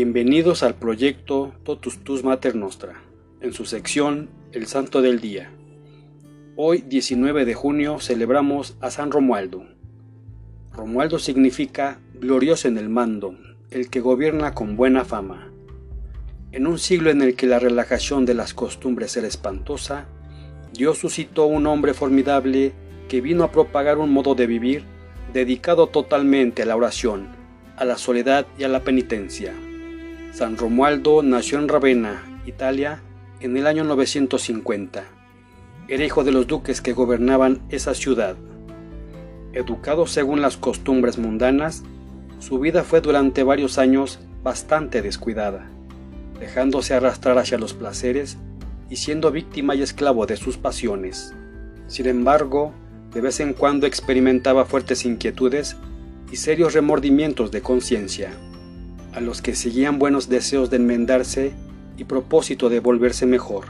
Bienvenidos al proyecto Totus Tus Mater Nostra, en su sección El Santo del Día. Hoy, 19 de junio, celebramos a San Romualdo. Romualdo significa glorioso en el mando, el que gobierna con buena fama. En un siglo en el que la relajación de las costumbres era espantosa, Dios suscitó un hombre formidable que vino a propagar un modo de vivir dedicado totalmente a la oración, a la soledad y a la penitencia. San Romualdo nació en Ravenna, Italia, en el año 950. Era hijo de los duques que gobernaban esa ciudad. Educado según las costumbres mundanas, su vida fue durante varios años bastante descuidada, dejándose arrastrar hacia los placeres y siendo víctima y esclavo de sus pasiones. Sin embargo, de vez en cuando experimentaba fuertes inquietudes y serios remordimientos de conciencia, a los que seguían buenos deseos de enmendarse y propósito de volverse mejor.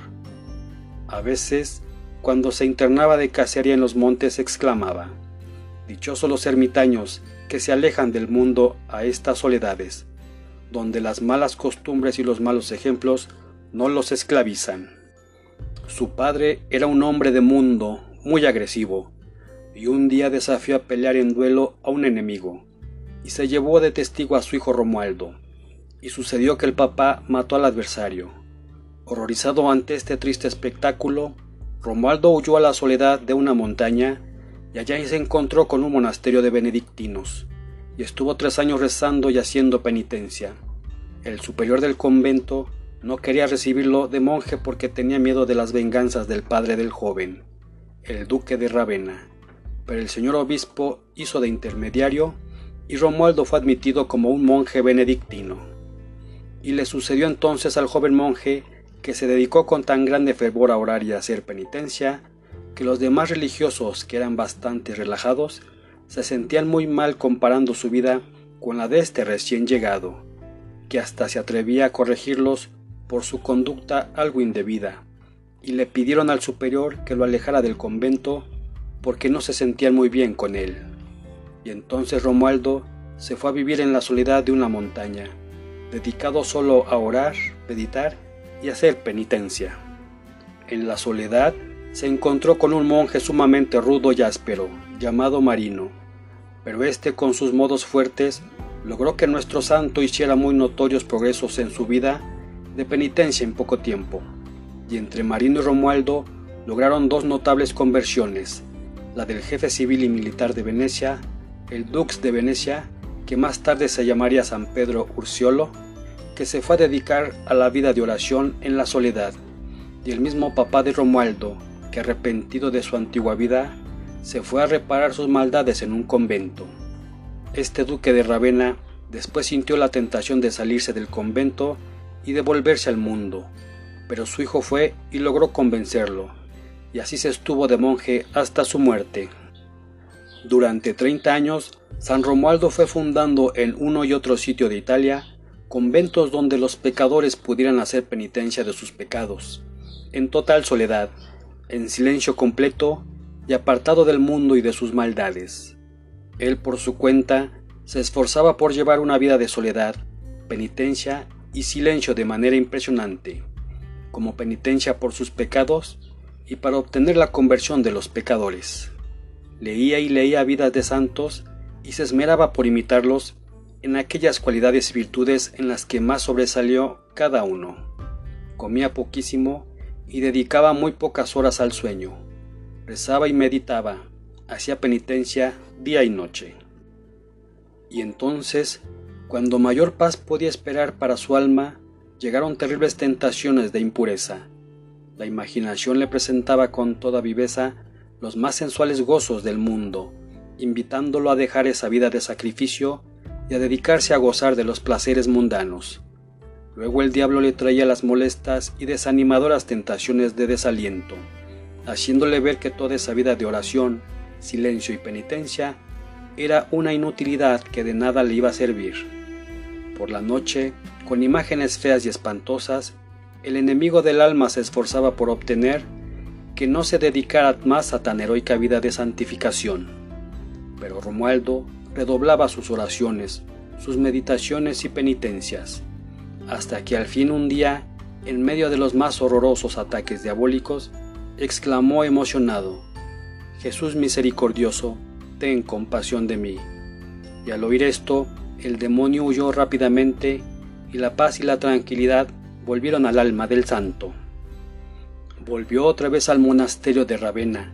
A veces, cuando se internaba de cacería en los montes, exclamaba, Dichosos los ermitaños que se alejan del mundo a estas soledades, donde las malas costumbres y los malos ejemplos no los esclavizan. Su padre era un hombre de mundo muy agresivo, y un día desafió a pelear en duelo a un enemigo, y se llevó de testigo a su hijo Romualdo, y sucedió que el papá mató al adversario. Horrorizado ante este triste espectáculo, Romualdo huyó a la soledad de una montaña y allá se encontró con un monasterio de benedictinos, y estuvo tres años rezando y haciendo penitencia. El superior del convento no quería recibirlo de monje porque tenía miedo de las venganzas del padre del joven, el duque de Ravenna pero el señor obispo hizo de intermediario y Romualdo fue admitido como un monje benedictino. Y le sucedió entonces al joven monje que se dedicó con tan grande fervor a orar y a hacer penitencia, que los demás religiosos, que eran bastante relajados, se sentían muy mal comparando su vida con la de este recién llegado, que hasta se atrevía a corregirlos por su conducta algo indebida, y le pidieron al superior que lo alejara del convento porque no se sentían muy bien con él. Y entonces Romualdo se fue a vivir en la soledad de una montaña, dedicado solo a orar, meditar y hacer penitencia. En la soledad se encontró con un monje sumamente rudo y áspero, llamado Marino, pero este con sus modos fuertes logró que nuestro santo hiciera muy notorios progresos en su vida de penitencia en poco tiempo, y entre Marino y Romualdo lograron dos notables conversiones, la del jefe civil y militar de Venecia, el dux de Venecia, que más tarde se llamaría San Pedro Urciolo, que se fue a dedicar a la vida de oración en la soledad, y el mismo papá de Romualdo, que arrepentido de su antigua vida, se fue a reparar sus maldades en un convento. Este duque de Ravenna después sintió la tentación de salirse del convento y de volverse al mundo, pero su hijo fue y logró convencerlo, y así se estuvo de monje hasta su muerte. Durante 30 años, San Romualdo fue fundando en uno y otro sitio de Italia conventos donde los pecadores pudieran hacer penitencia de sus pecados, en total soledad, en silencio completo y apartado del mundo y de sus maldades. Él por su cuenta se esforzaba por llevar una vida de soledad, penitencia y silencio de manera impresionante, como penitencia por sus pecados y para obtener la conversión de los pecadores. Leía y leía vidas de santos y se esmeraba por imitarlos en aquellas cualidades y virtudes en las que más sobresalió cada uno. Comía poquísimo y dedicaba muy pocas horas al sueño. Rezaba y meditaba, hacía penitencia día y noche. Y entonces, cuando mayor paz podía esperar para su alma, llegaron terribles tentaciones de impureza la imaginación le presentaba con toda viveza los más sensuales gozos del mundo, invitándolo a dejar esa vida de sacrificio y a dedicarse a gozar de los placeres mundanos. Luego el diablo le traía las molestas y desanimadoras tentaciones de desaliento, haciéndole ver que toda esa vida de oración, silencio y penitencia era una inutilidad que de nada le iba a servir. Por la noche, con imágenes feas y espantosas, el enemigo del alma se esforzaba por obtener que no se dedicara más a tan heroica vida de santificación. Pero Romualdo redoblaba sus oraciones, sus meditaciones y penitencias, hasta que al fin un día, en medio de los más horrorosos ataques diabólicos, exclamó emocionado, Jesús misericordioso, ten compasión de mí. Y al oír esto, el demonio huyó rápidamente y la paz y la tranquilidad volvieron al alma del santo. Volvió otra vez al monasterio de Ravenna,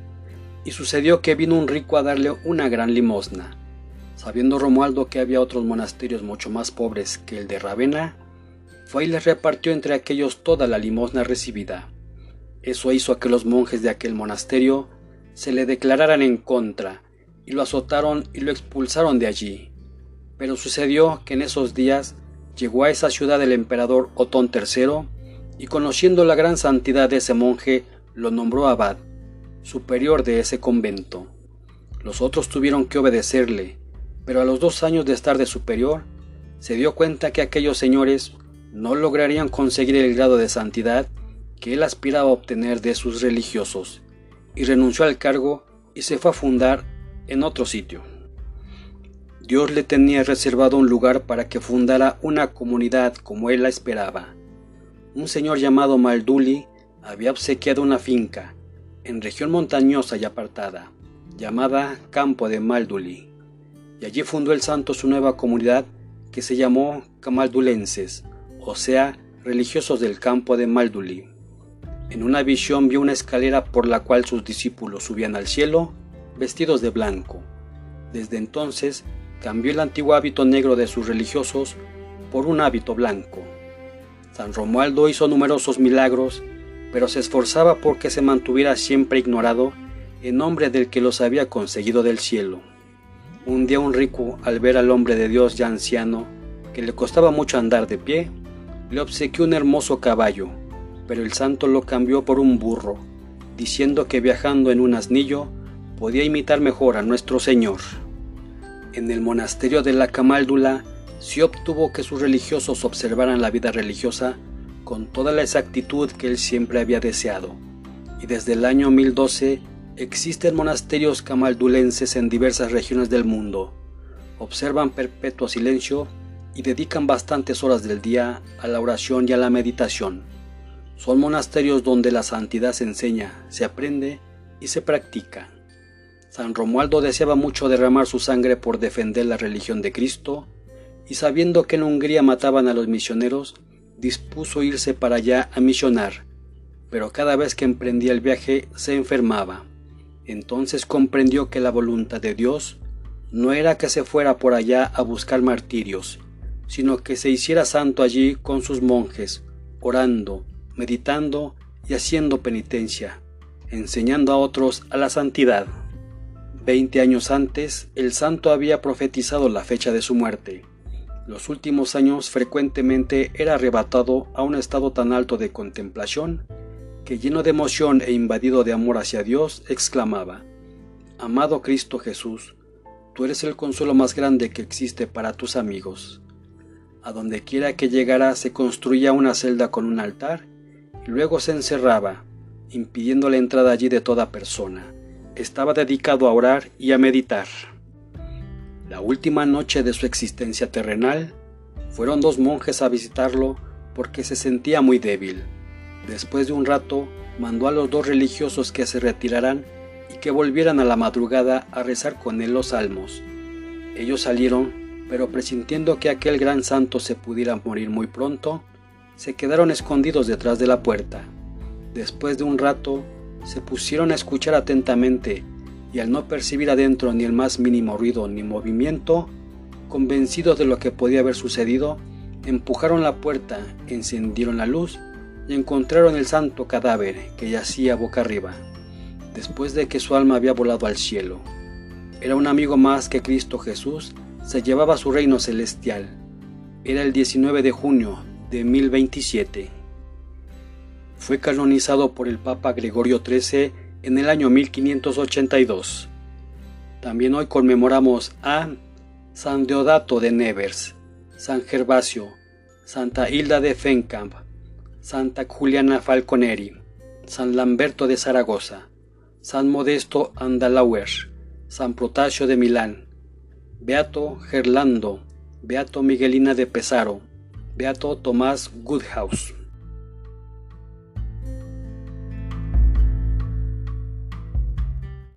y sucedió que vino un rico a darle una gran limosna. Sabiendo Romualdo que había otros monasterios mucho más pobres que el de Ravenna, fue y les repartió entre aquellos toda la limosna recibida. Eso hizo que los monjes de aquel monasterio se le declararan en contra, y lo azotaron y lo expulsaron de allí. Pero sucedió que en esos días llegó a esa ciudad el emperador Otón III, y conociendo la gran santidad de ese monje, lo nombró abad, superior de ese convento. Los otros tuvieron que obedecerle, pero a los dos años de estar de superior, se dio cuenta que aquellos señores no lograrían conseguir el grado de santidad que él aspiraba a obtener de sus religiosos, y renunció al cargo y se fue a fundar en otro sitio. Dios le tenía reservado un lugar para que fundara una comunidad como él la esperaba. Un señor llamado Malduli había obsequiado una finca en región montañosa y apartada, llamada Campo de Malduli, y allí fundó el santo su nueva comunidad que se llamó Camaldulenses, o sea, religiosos del campo de Malduli. En una visión vio una escalera por la cual sus discípulos subían al cielo vestidos de blanco. Desde entonces cambió el antiguo hábito negro de sus religiosos por un hábito blanco. San Romualdo hizo numerosos milagros, pero se esforzaba porque se mantuviera siempre ignorado en nombre del que los había conseguido del cielo. Un día un rico, al ver al hombre de Dios ya anciano, que le costaba mucho andar de pie, le obsequió un hermoso caballo, pero el santo lo cambió por un burro, diciendo que viajando en un asnillo podía imitar mejor a nuestro Señor. En el monasterio de la Camáldula se obtuvo que sus religiosos observaran la vida religiosa con toda la exactitud que él siempre había deseado, y desde el año 1012 existen monasterios camaldulenses en diversas regiones del mundo. Observan perpetuo silencio y dedican bastantes horas del día a la oración y a la meditación. Son monasterios donde la santidad se enseña, se aprende y se practica. San Romualdo deseaba mucho derramar su sangre por defender la religión de Cristo, y sabiendo que en Hungría mataban a los misioneros, dispuso irse para allá a misionar, pero cada vez que emprendía el viaje se enfermaba. Entonces comprendió que la voluntad de Dios no era que se fuera por allá a buscar martirios, sino que se hiciera santo allí con sus monjes, orando, meditando y haciendo penitencia, enseñando a otros a la santidad. Veinte años antes, el santo había profetizado la fecha de su muerte. Los últimos años frecuentemente era arrebatado a un estado tan alto de contemplación que lleno de emoción e invadido de amor hacia Dios, exclamaba, Amado Cristo Jesús, tú eres el consuelo más grande que existe para tus amigos. A donde quiera que llegara se construía una celda con un altar y luego se encerraba, impidiendo la entrada allí de toda persona estaba dedicado a orar y a meditar. La última noche de su existencia terrenal, fueron dos monjes a visitarlo porque se sentía muy débil. Después de un rato, mandó a los dos religiosos que se retiraran y que volvieran a la madrugada a rezar con él los salmos. Ellos salieron, pero presintiendo que aquel gran santo se pudiera morir muy pronto, se quedaron escondidos detrás de la puerta. Después de un rato, se pusieron a escuchar atentamente y al no percibir adentro ni el más mínimo ruido ni movimiento, convencidos de lo que podía haber sucedido, empujaron la puerta, encendieron la luz y encontraron el santo cadáver que yacía boca arriba, después de que su alma había volado al cielo. Era un amigo más que Cristo Jesús se llevaba a su reino celestial. Era el 19 de junio de 1027 fue canonizado por el Papa Gregorio XIII en el año 1582. También hoy conmemoramos a San Deodato de Nevers, San Gervasio, Santa Hilda de Fenkamp, Santa Juliana Falconeri, San Lamberto de Zaragoza, San Modesto Andalauer, San Protasio de Milán, Beato Gerlando, Beato Miguelina de Pesaro, Beato Tomás Goodhouse.